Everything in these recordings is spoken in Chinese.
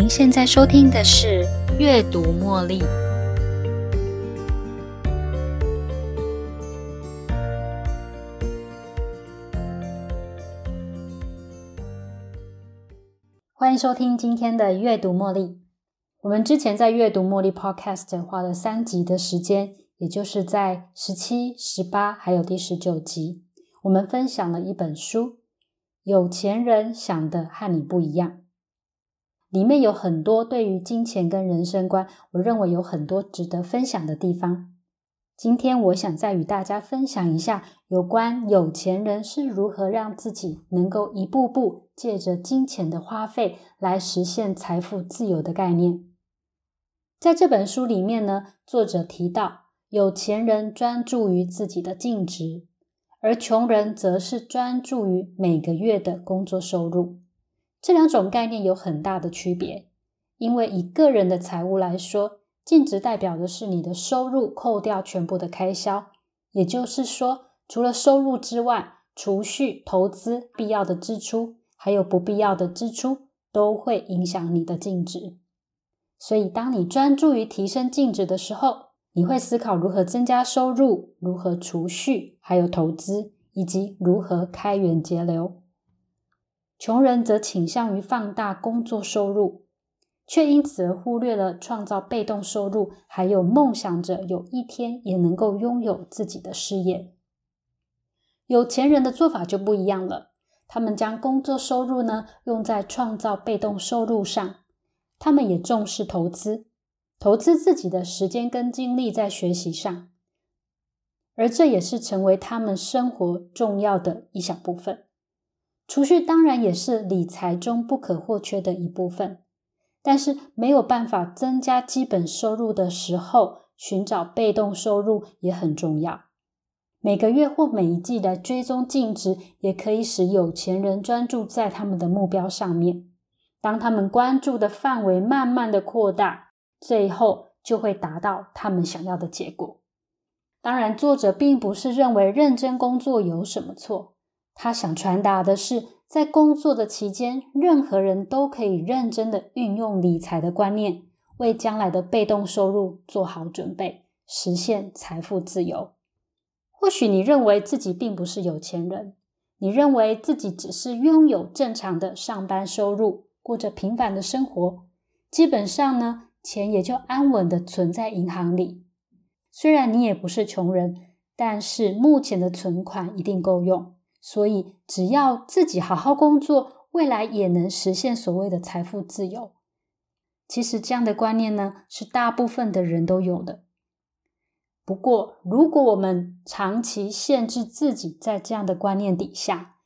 您现在收听的是《阅读茉莉》。欢迎收听今天的《阅读茉莉》。我们之前在《阅读茉莉》Podcast 花了三集的时间，也就是在十七、十八还有第十九集，我们分享了一本书《有钱人想的和你不一样》。里面有很多对于金钱跟人生观，我认为有很多值得分享的地方。今天我想再与大家分享一下有关有钱人是如何让自己能够一步步借着金钱的花费来实现财富自由的概念。在这本书里面呢，作者提到有钱人专注于自己的净值，而穷人则是专注于每个月的工作收入。这两种概念有很大的区别，因为以个人的财务来说，净值代表的是你的收入扣掉全部的开销，也就是说，除了收入之外，储蓄、投资、必要的支出，还有不必要的支出，都会影响你的净值。所以，当你专注于提升净值的时候，你会思考如何增加收入，如何储蓄，还有投资，以及如何开源节流。穷人则倾向于放大工作收入，却因此而忽略了创造被动收入，还有梦想着有一天也能够拥有自己的事业。有钱人的做法就不一样了，他们将工作收入呢用在创造被动收入上，他们也重视投资，投资自己的时间跟精力在学习上，而这也是成为他们生活重要的一小部分。储蓄当然也是理财中不可或缺的一部分，但是没有办法增加基本收入的时候，寻找被动收入也很重要。每个月或每一季来追踪净值，也可以使有钱人专注在他们的目标上面。当他们关注的范围慢慢的扩大，最后就会达到他们想要的结果。当然，作者并不是认为认真工作有什么错。他想传达的是，在工作的期间，任何人都可以认真的运用理财的观念，为将来的被动收入做好准备，实现财富自由。或许你认为自己并不是有钱人，你认为自己只是拥有正常的上班收入，过着平凡的生活，基本上呢，钱也就安稳的存在银行里。虽然你也不是穷人，但是目前的存款一定够用。所以，只要自己好好工作，未来也能实现所谓的财富自由。其实，这样的观念呢，是大部分的人都有的。不过，如果我们长期限制自己在这样的观念底下，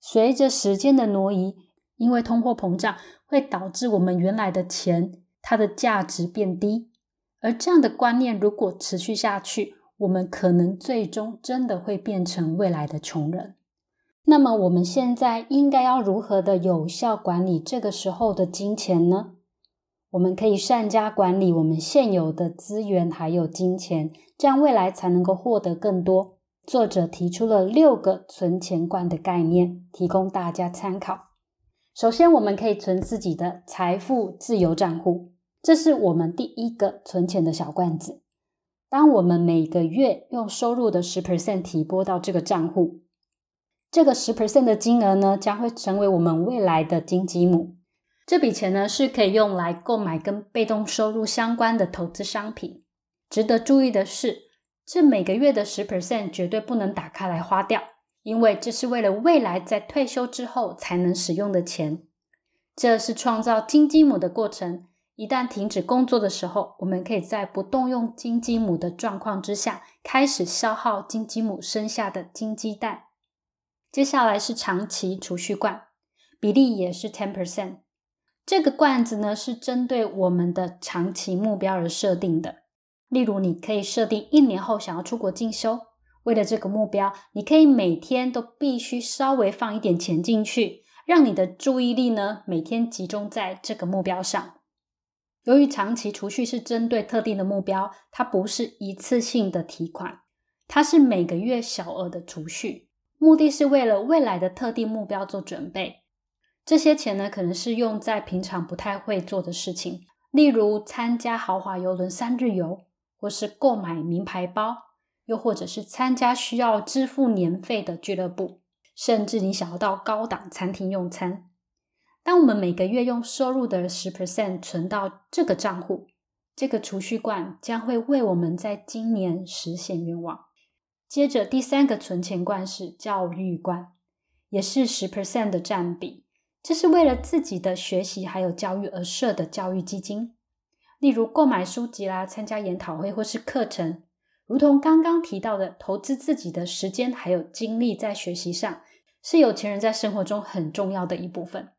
随着时间的挪移，因为通货膨胀会导致我们原来的钱它的价值变低。而这样的观念如果持续下去，我们可能最终真的会变成未来的穷人。那么我们现在应该要如何的有效管理这个时候的金钱呢？我们可以善加管理我们现有的资源还有金钱，这样未来才能够获得更多。作者提出了六个存钱罐的概念，提供大家参考。首先，我们可以存自己的财富自由账户，这是我们第一个存钱的小罐子。当我们每个月用收入的十 percent 提拨到这个账户。这个十 percent 的金额呢，将会成为我们未来的金鸡母。这笔钱呢，是可以用来购买跟被动收入相关的投资商品。值得注意的是，这每个月的十 percent 绝对不能打开来花掉，因为这是为了未来在退休之后才能使用的钱。这是创造金鸡母的过程。一旦停止工作的时候，我们可以在不动用金鸡母的状况之下，开始消耗金鸡母生下的金鸡蛋。接下来是长期储蓄罐，比例也是 ten percent。这个罐子呢是针对我们的长期目标而设定的。例如，你可以设定一年后想要出国进修，为了这个目标，你可以每天都必须稍微放一点钱进去，让你的注意力呢每天集中在这个目标上。由于长期储蓄是针对特定的目标，它不是一次性的提款，它是每个月小额的储蓄。目的是为了未来的特定目标做准备。这些钱呢，可能是用在平常不太会做的事情，例如参加豪华游轮三日游，或是购买名牌包，又或者是参加需要支付年费的俱乐部，甚至你想要到高档餐厅用餐。当我们每个月用收入的十 percent 存到这个账户，这个储蓄罐将会为我们在今年实现愿望。接着，第三个存钱罐是教育罐，也是十 percent 的占比。这是为了自己的学习还有教育而设的教育基金，例如购买书籍啦、参加研讨会或是课程，如同刚刚提到的，投资自己的时间还有精力在学习上，是有钱人在生活中很重要的一部分。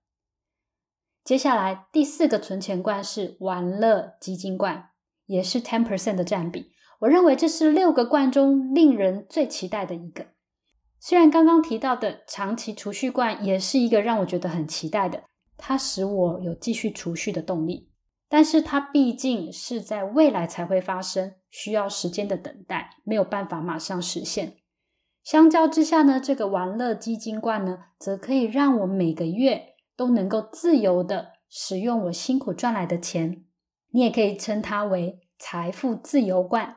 接下来第四个存钱罐是玩乐基金罐，也是 ten percent 的占比。我认为这是六个罐中令人最期待的一个。虽然刚刚提到的长期储蓄罐也是一个让我觉得很期待的，它使我有继续储蓄的动力，但是它毕竟是在未来才会发生，需要时间的等待，没有办法马上实现。相较之下呢，这个玩乐基金罐呢，则可以让我每个月都能够自由的使用我辛苦赚来的钱，你也可以称它为财富自由罐。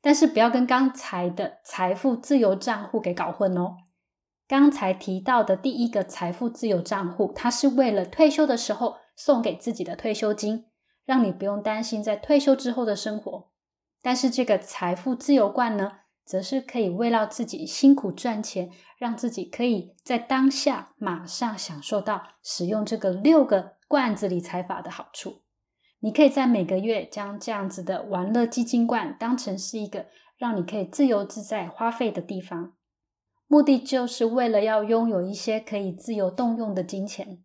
但是不要跟刚才的财富自由账户给搞混哦。刚才提到的第一个财富自由账户，它是为了退休的时候送给自己的退休金，让你不用担心在退休之后的生活。但是这个财富自由罐呢，则是可以为了自己辛苦赚钱，让自己可以在当下马上享受到使用这个六个罐子理财法的好处。你可以在每个月将这样子的玩乐基金罐当成是一个让你可以自由自在花费的地方，目的就是为了要拥有一些可以自由动用的金钱，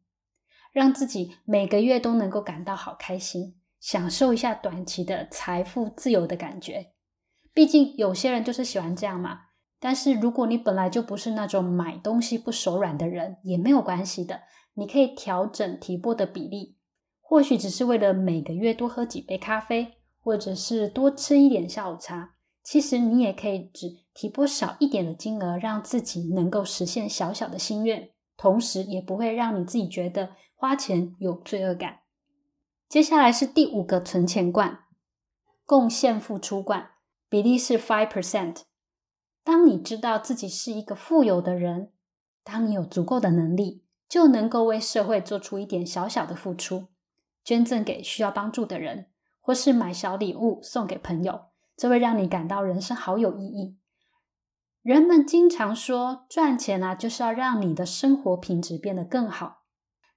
让自己每个月都能够感到好开心，享受一下短期的财富自由的感觉。毕竟有些人就是喜欢这样嘛。但是如果你本来就不是那种买东西不手软的人，也没有关系的，你可以调整提拨的比例。或许只是为了每个月多喝几杯咖啡，或者是多吃一点下午茶。其实你也可以只提拨少一点的金额，让自己能够实现小小的心愿，同时也不会让你自己觉得花钱有罪恶感。接下来是第五个存钱罐，贡献付出罐，比例是 five percent。当你知道自己是一个富有的人，当你有足够的能力，就能够为社会做出一点小小的付出。捐赠给需要帮助的人，或是买小礼物送给朋友，这会让你感到人生好有意义。人们经常说，赚钱啊，就是要让你的生活品质变得更好。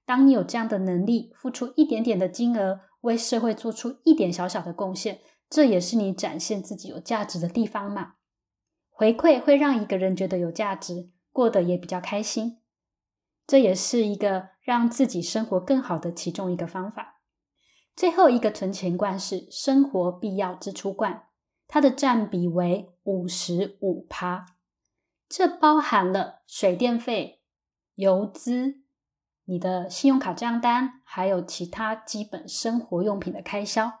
当你有这样的能力，付出一点点的金额，为社会做出一点小小的贡献，这也是你展现自己有价值的地方嘛。回馈会让一个人觉得有价值，过得也比较开心。这也是一个让自己生活更好的其中一个方法。最后一个存钱罐是生活必要支出罐，它的占比为五十五趴，这包含了水电费、油资、你的信用卡账单，还有其他基本生活用品的开销，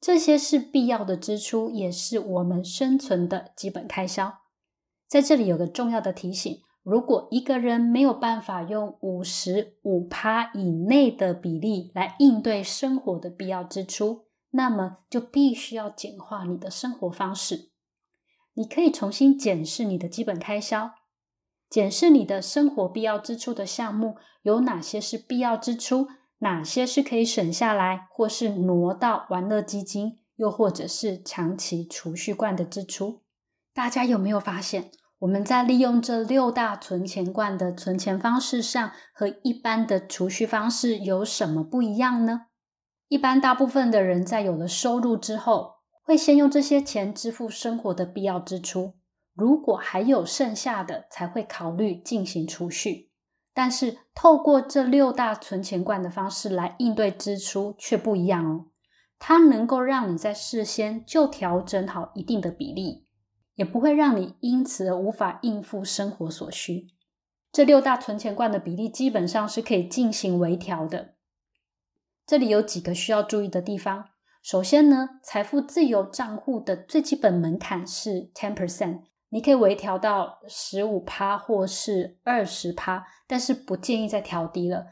这些是必要的支出，也是我们生存的基本开销。在这里有个重要的提醒。如果一个人没有办法用五十五趴以内的比例来应对生活的必要支出，那么就必须要简化你的生活方式。你可以重新检视你的基本开销，检视你的生活必要支出的项目有哪些是必要支出，哪些是可以省下来，或是挪到玩乐基金，又或者是长期储蓄罐的支出。大家有没有发现？我们在利用这六大存钱罐的存钱方式上，和一般的储蓄方式有什么不一样呢？一般大部分的人在有了收入之后，会先用这些钱支付生活的必要支出，如果还有剩下的，才会考虑进行储蓄。但是透过这六大存钱罐的方式来应对支出却不一样哦，它能够让你在事先就调整好一定的比例。也不会让你因此而无法应付生活所需。这六大存钱罐的比例基本上是可以进行微调的。这里有几个需要注意的地方。首先呢，财富自由账户的最基本门槛是 ten percent，你可以微调到十五趴或是二十趴，但是不建议再调低了。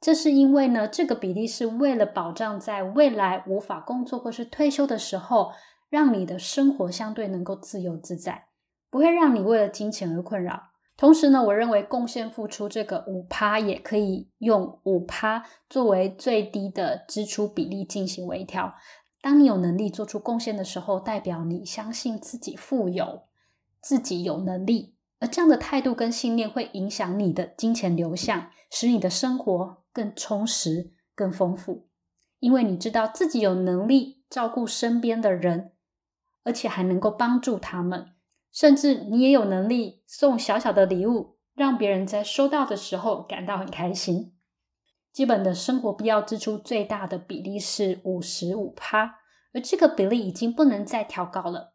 这是因为呢，这个比例是为了保障在未来无法工作或是退休的时候，让你的生活相对能够自由自在，不会让你为了金钱而困扰。同时呢，我认为贡献付出这个五趴也可以用五趴作为最低的支出比例进行微调。当你有能力做出贡献的时候，代表你相信自己富有，自己有能力。而这样的态度跟信念会影响你的金钱流向，使你的生活更充实、更丰富。因为你知道自己有能力照顾身边的人，而且还能够帮助他们，甚至你也有能力送小小的礼物，让别人在收到的时候感到很开心。基本的生活必要支出最大的比例是五十五趴，而这个比例已经不能再调高了。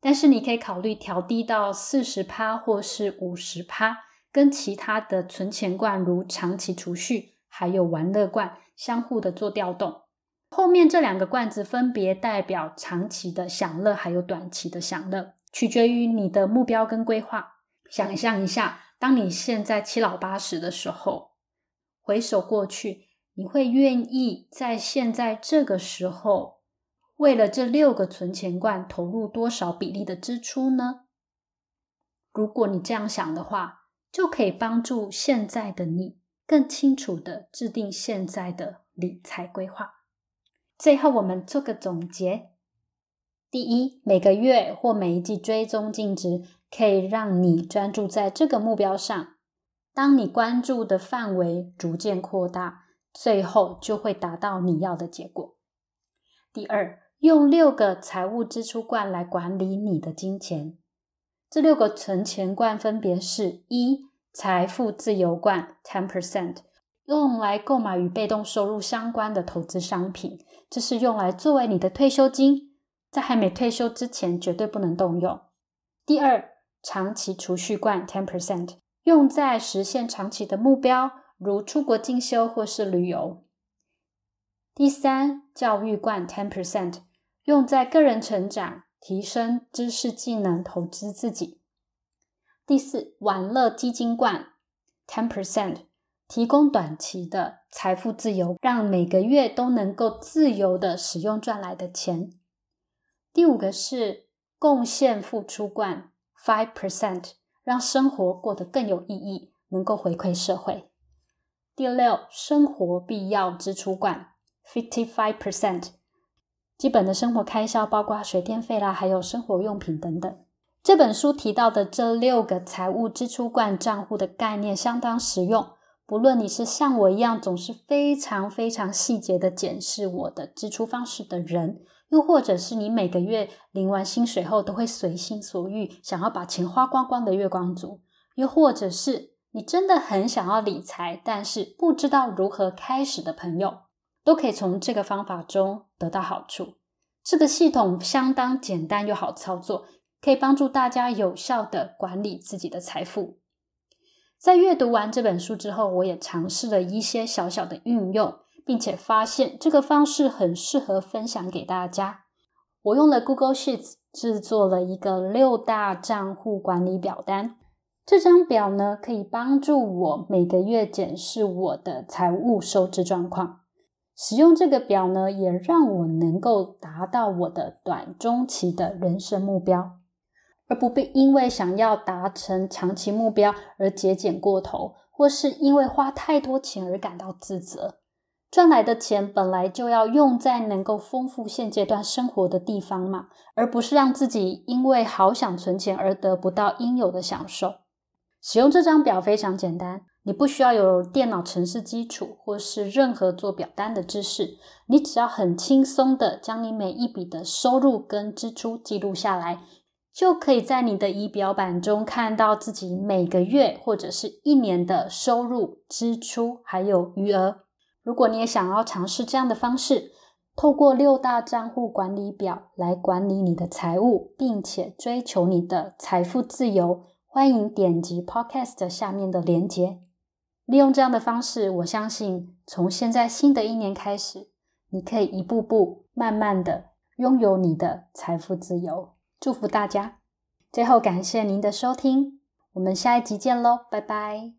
但是你可以考虑调低到四十趴或是五十趴，跟其他的存钱罐如长期储蓄还有玩乐罐相互的做调动。后面这两个罐子分别代表长期的享乐还有短期的享乐，取决于你的目标跟规划。想象一下，当你现在七老八十的时候，回首过去，你会愿意在现在这个时候？为了这六个存钱罐投入多少比例的支出呢？如果你这样想的话，就可以帮助现在的你更清楚的制定现在的理财规划。最后，我们做个总结：第一，每个月或每一季追踪净值，可以让你专注在这个目标上。当你关注的范围逐渐扩大，最后就会达到你要的结果。第二。用六个财务支出罐来管理你的金钱。这六个存钱罐分别是：一、财富自由罐 （ten percent），用来购买与被动收入相关的投资商品，这是用来作为你的退休金，在还没退休之前绝对不能动用。第二，长期储蓄罐 （ten percent），用在实现长期的目标，如出国进修或是旅游。第三，教育罐 （ten percent）。用在个人成长、提升知识技能、投资自己。第四，玩乐基金罐，ten percent，提供短期的财富自由，让每个月都能够自由的使用赚来的钱。第五个是贡献付出罐，five percent，让生活过得更有意义，能够回馈社会。第六，生活必要支出罐，fifty five percent。基本的生活开销包括水电费啦，还有生活用品等等。这本书提到的这六个财务支出罐账户的概念相当实用。不论你是像我一样总是非常非常细节的检视我的支出方式的人，又或者是你每个月领完薪水后都会随心所欲想要把钱花光光的月光族，又或者是你真的很想要理财，但是不知道如何开始的朋友。都可以从这个方法中得到好处。这个系统相当简单又好操作，可以帮助大家有效的管理自己的财富。在阅读完这本书之后，我也尝试了一些小小的运用，并且发现这个方式很适合分享给大家。我用了 Google Sheets 制作了一个六大账户管理表单。这张表呢，可以帮助我每个月检视我的财务收支状况。使用这个表呢，也让我能够达到我的短中期的人生目标，而不必因为想要达成长期目标而节俭过头，或是因为花太多钱而感到自责。赚来的钱本来就要用在能够丰富现阶段生活的地方嘛，而不是让自己因为好想存钱而得不到应有的享受。使用这张表非常简单。你不需要有电脑程式基础，或是任何做表单的知识，你只要很轻松的将你每一笔的收入跟支出记录下来，就可以在你的仪表板中看到自己每个月或者是一年的收入、支出还有余额。如果你也想要尝试这样的方式，透过六大账户管理表来管理你的财务，并且追求你的财富自由，欢迎点击 Podcast 下面的链接。利用这样的方式，我相信从现在新的一年开始，你可以一步步、慢慢的拥有你的财富自由。祝福大家。最后，感谢您的收听，我们下一集见喽，拜拜。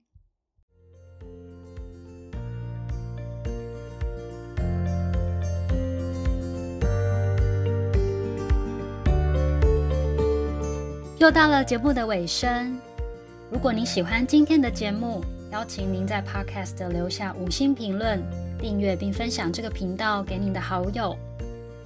又到了节目的尾声，如果您喜欢今天的节目，邀请您在 Podcast 留下五星评论、订阅并分享这个频道给您的好友。